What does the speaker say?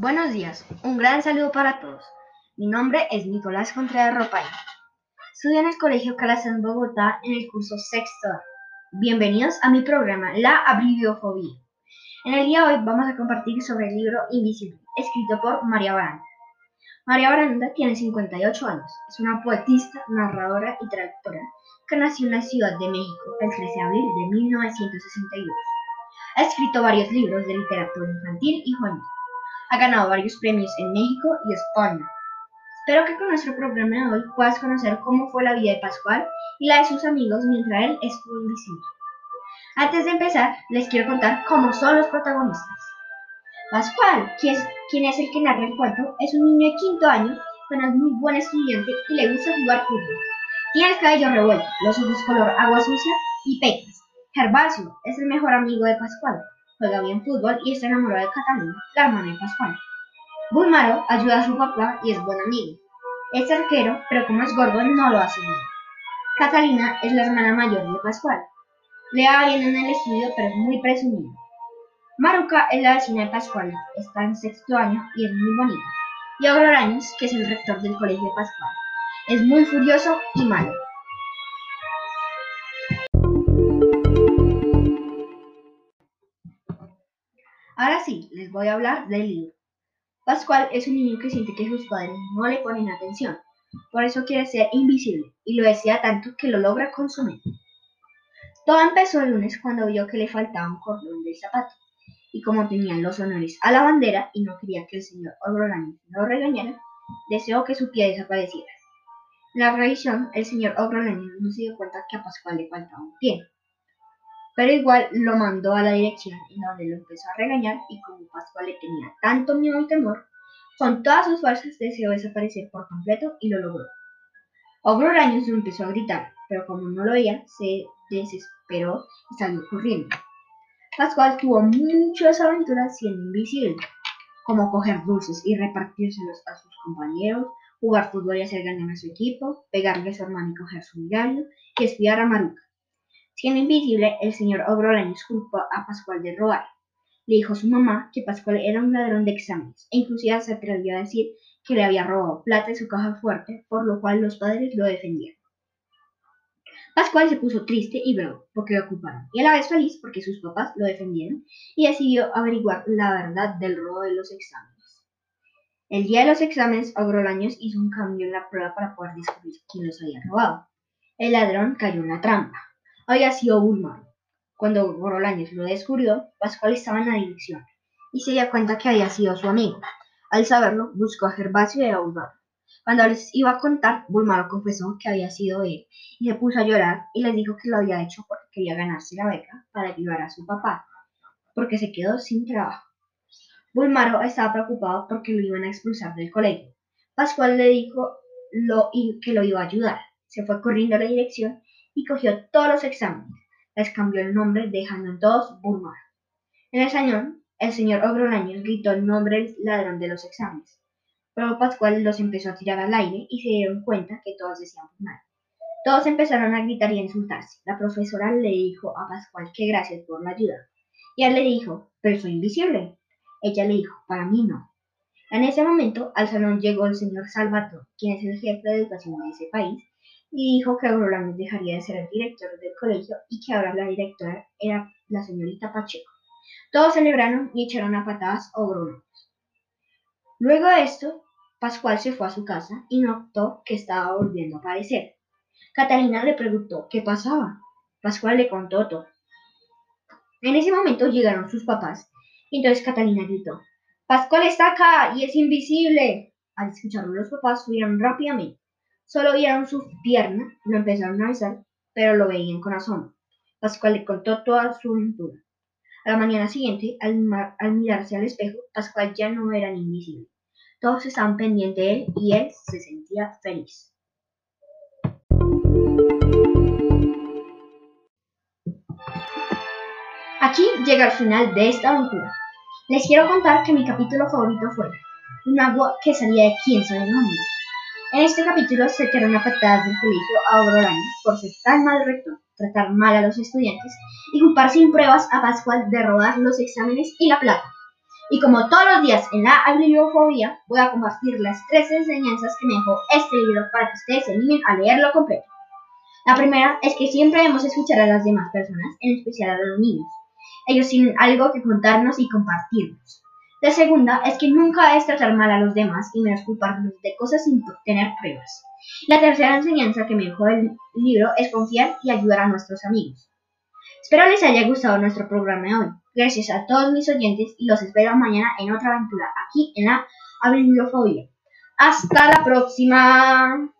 Buenos días, un gran saludo para todos. Mi nombre es Nicolás Contreras Ropay. Estudio en el Colegio Calazán Bogotá en el curso sexto. Bienvenidos a mi programa La Abribiofobia. En el día de hoy vamos a compartir sobre el libro Invisible, escrito por María Baranda. María Baranda tiene 58 años, es una poetista, narradora y traductora que nació en la Ciudad de México el 13 de abril de 1962. Ha escrito varios libros de literatura infantil y juvenil ha ganado varios premios en México y España. Espero que con nuestro programa de hoy puedas conocer cómo fue la vida de Pascual y la de sus amigos mientras él estuvo invisible. Antes de empezar, les quiero contar cómo son los protagonistas. Pascual, quien es, el que narra el cuento, es un niño de quinto año, pero es muy buen estudiante y le gusta jugar fútbol. Tiene el cabello revuelto, los ojos color agua sucia y pecas. Gervasio es el mejor amigo de Pascual, juega bien fútbol y está enamorado de Catalina, la hermana de Pascual. Bulmaro ayuda a su papá y es buen amigo. Es arquero, pero como es gordo no lo hace bien. Catalina es la hermana mayor de Pascual. Le va bien en el estudio, pero es muy presumido. Maruca es la vecina de Pascual, está en sexto año y es muy bonita. Y Agroraños, que es el rector del colegio de Pascual, es muy furioso y malo. Ahora sí, les voy a hablar del libro. Pascual es un niño que siente que sus padres no le ponen atención, por eso quiere ser invisible y lo desea tanto que lo logra consumir. Todo empezó el lunes cuando vio que le faltaba un cordón del zapato, y como tenían los honores a la bandera y no quería que el señor Ogrolaño lo regañara, deseó que su pie desapareciera. En la revisión, el señor Ogrolaño no se dio cuenta que a Pascual le faltaba un pie pero igual lo mandó a la dirección y donde lo empezó a regañar y como Pascual le tenía tanto miedo y temor, con todas sus fuerzas deseó desaparecer por completo y lo logró. Ogro Araños empezó a gritar, pero como no lo veía, se desesperó y salió corriendo. Pascual tuvo muchas aventuras siendo invisible, como coger dulces y repartírselos a sus compañeros, jugar fútbol y hacer ganar a su equipo, pegarle a su hermano y coger su diario, y espiar a Maruca. Siendo invisible, el señor Ogroleños culpó a Pascual de robar. Le dijo a su mamá que Pascual era un ladrón de exámenes e inclusive se atrevió a decir que le había robado plata de su caja fuerte, por lo cual los padres lo defendieron. Pascual se puso triste y bravo porque lo ocuparon, y a la vez feliz porque sus papás lo defendieron y decidió averiguar la verdad del robo de los exámenes. El día de los exámenes, Ogrolaños hizo un cambio en la prueba para poder descubrir quién los había robado. El ladrón cayó en la trampa había sido Bulmaro. Cuando Borolaños lo descubrió, Pascual estaba en la dirección y se dio cuenta que había sido su amigo. Al saberlo, buscó a Gervasio y a Bulmaro. Cuando les iba a contar, Bulmaro confesó que había sido él y se puso a llorar y les dijo que lo había hecho porque quería ganarse la beca para ayudar a su papá, porque se quedó sin trabajo. Bulmaro estaba preocupado porque lo iban a expulsar del colegio. Pascual le dijo lo, que lo iba a ayudar. Se fue corriendo a la dirección y cogió todos los exámenes. Les cambió el nombre dejando todos Burmar. En el salón, el señor Ogronaños gritó el nombre del ladrón de los exámenes. Pero Pascual los empezó a tirar al aire y se dieron cuenta que todos decían Burmar. Todos empezaron a gritar y a insultarse. La profesora le dijo a Pascual que gracias por la ayuda. Y él le dijo, pero soy invisible. Ella le dijo, para mí no. En ese momento al salón llegó el señor Salvatore, quien es el jefe de educación de ese país, y dijo que Aurolanes dejaría de ser el director del colegio y que ahora la directora era la señorita Pacheco. Todos celebraron y echaron a patadas a Luego de esto, Pascual se fue a su casa y notó que estaba volviendo a aparecer. Catalina le preguntó qué pasaba. Pascual le contó todo. En ese momento llegaron sus papás entonces Catalina gritó, Pascual está acá y es invisible. Al escucharlo los papás subieron rápidamente. Solo vieron su pierna, lo empezaron a besar, pero lo veían con asombro. Pascual le contó toda su aventura. A la mañana siguiente, al, mirarse al espejo, Pascual ya no era ni invisible. Todos estaban pendientes de él y él se sentía feliz. Aquí llega el final de esta aventura. Les quiero contar que mi capítulo favorito fue un agua que salía de quién sabe dónde. En este capítulo se quedaron a patadas del colegio a Aurorán por ser tan mal rector, tratar mal a los estudiantes y culpar sin pruebas a Pascual de robar los exámenes y la plata. Y como todos los días en la bibliofobia, voy a compartir las tres enseñanzas que me dejó este libro para que ustedes se animen a leerlo completo. La primera es que siempre debemos escuchar a las demás personas, en especial a los niños. Ellos tienen algo que contarnos y compartirnos. La segunda es que nunca debes tratar mal a los demás y menos culparlos de cosas sin tener pruebas. La tercera enseñanza que me dejó el libro es confiar y ayudar a nuestros amigos. Espero les haya gustado nuestro programa de hoy. Gracias a todos mis oyentes y los espero mañana en otra aventura aquí en la Bibliofobia. Hasta la próxima.